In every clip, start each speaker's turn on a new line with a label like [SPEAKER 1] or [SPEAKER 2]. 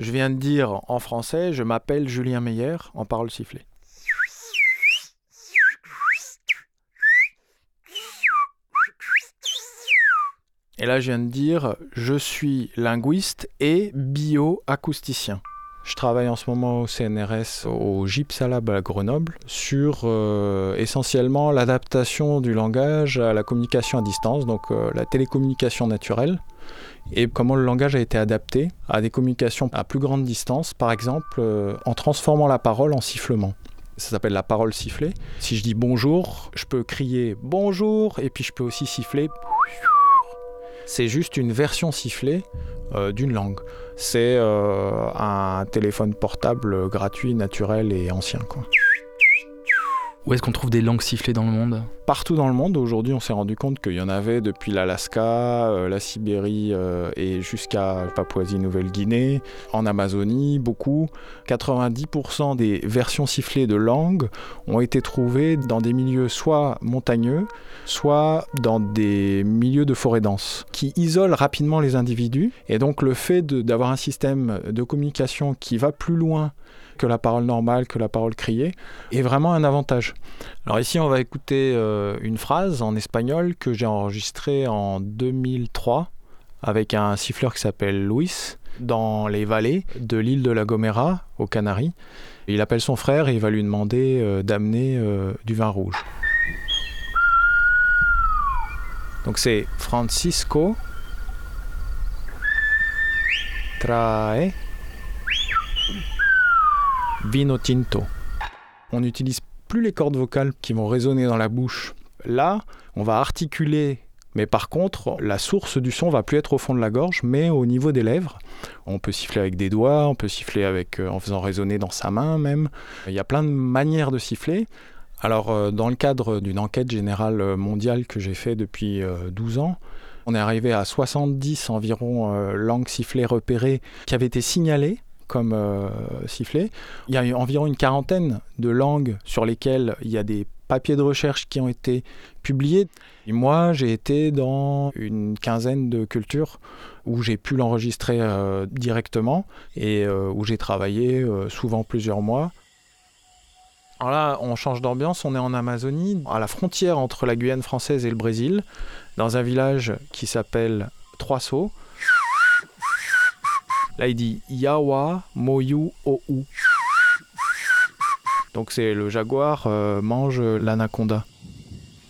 [SPEAKER 1] Je viens de dire en français, je m'appelle Julien Meyer en parole sifflée. Et là, je viens de dire, je suis linguiste et bioacousticien. Je travaille en ce moment au CNRS, au Gypsalab à Grenoble, sur euh, essentiellement l'adaptation du langage à la communication à distance, donc euh, la télécommunication naturelle, et comment le langage a été adapté à des communications à plus grande distance, par exemple euh, en transformant la parole en sifflement. Ça s'appelle la parole sifflée. Si je dis bonjour, je peux crier bonjour, et puis je peux aussi siffler c'est juste une version sifflée euh, d'une langue. C'est euh, un téléphone portable gratuit, naturel et ancien.
[SPEAKER 2] Où est-ce qu'on trouve des langues sifflées dans le monde
[SPEAKER 1] Partout dans le monde. Aujourd'hui, on s'est rendu compte qu'il y en avait depuis l'Alaska, euh, la Sibérie euh, et jusqu'à Papouasie-Nouvelle-Guinée, en Amazonie, beaucoup. 90% des versions sifflées de langues ont été trouvées dans des milieux soit montagneux, soit dans des milieux de forêt dense, qui isolent rapidement les individus. Et donc, le fait d'avoir un système de communication qui va plus loin que la parole normale, que la parole criée, est vraiment un avantage. Alors ici, on va écouter euh, une phrase en espagnol que j'ai enregistrée en 2003 avec un siffleur qui s'appelle Luis dans les vallées de l'île de la Gomera, aux Canaries. Il appelle son frère et il va lui demander euh, d'amener euh, du vin rouge. Donc c'est Francisco trae Vino Tinto. On n'utilise plus les cordes vocales qui vont résonner dans la bouche. Là, on va articuler, mais par contre, la source du son va plus être au fond de la gorge, mais au niveau des lèvres. On peut siffler avec des doigts, on peut siffler avec, euh, en faisant résonner dans sa main même. Il y a plein de manières de siffler. Alors, euh, dans le cadre d'une enquête générale mondiale que j'ai fait depuis 12 euh, ans, on est arrivé à 70 environ langues sifflées repérées qui avaient été signalées comme euh, sifflet. Il y a environ une quarantaine de langues sur lesquelles il y a des papiers de recherche qui ont été publiés. Moi, j'ai été dans une quinzaine de cultures où j'ai pu l'enregistrer euh, directement et euh, où j'ai travaillé souvent plusieurs mois. Alors là, on change d'ambiance, on est en Amazonie, à la frontière entre la Guyane française et le Brésil, dans un village qui s'appelle Trois Sceaux. Là, il dit Yawa Moyu ou Donc, c'est le jaguar euh, mange l'anaconda.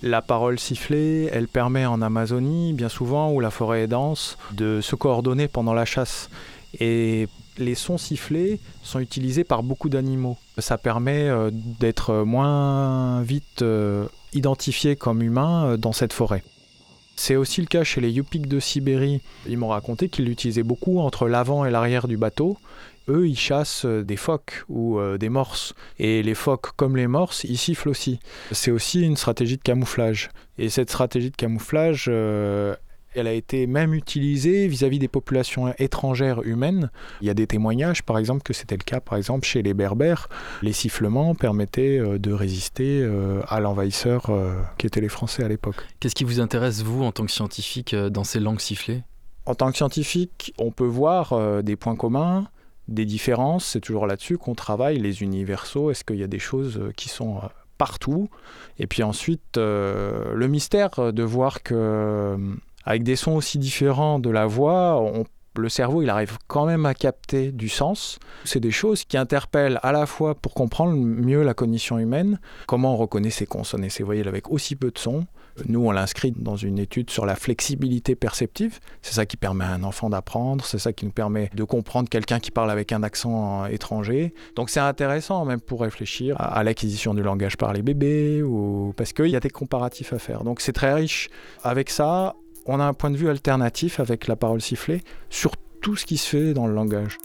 [SPEAKER 1] La parole sifflée, elle permet en Amazonie, bien souvent, où la forêt est dense, de se coordonner pendant la chasse. Et les sons sifflés sont utilisés par beaucoup d'animaux. Ça permet euh, d'être moins vite euh, identifié comme humain dans cette forêt. C'est aussi le cas chez les Yupik de Sibérie. Ils m'ont raconté qu'ils l'utilisaient beaucoup entre l'avant et l'arrière du bateau. Eux, ils chassent euh, des phoques ou euh, des morses. Et les phoques, comme les morses, ils sifflent aussi. C'est aussi une stratégie de camouflage. Et cette stratégie de camouflage, euh, elle a été même utilisée vis-à-vis des populations étrangères humaines. Il y a des témoignages, par exemple, que c'était le cas, par exemple, chez les Berbères. Les sifflements permettaient euh, de résister euh, à l'envahisseur euh, qui étaient les Français à l'époque.
[SPEAKER 2] Qu'est-ce qui vous intéresse, vous, en tant que scientifique, dans ces langues sifflées?
[SPEAKER 1] En tant que scientifique, on peut voir des points communs, des différences. C'est toujours là-dessus qu'on travaille, les universaux. Est-ce qu'il y a des choses qui sont partout? Et puis ensuite, le mystère de voir que avec des sons aussi différents de la voix, le cerveau, il arrive quand même à capter du sens. C'est des choses qui interpellent à la fois pour comprendre mieux la cognition humaine, comment on reconnaît ses consonnes et ses voyelles avec aussi peu de sons. Nous, on l'inscrit dans une étude sur la flexibilité perceptive. C'est ça qui permet à un enfant d'apprendre, c'est ça qui nous permet de comprendre quelqu'un qui parle avec un accent étranger. Donc c'est intéressant même pour réfléchir à, l'acquisition du langage par les bébés, ou... parce qu'il y a des comparatifs à faire. Donc c'est très riche. Avec ça, on a un point de vue alternatif avec la parole sifflée sur tout ce qui se fait dans le langage.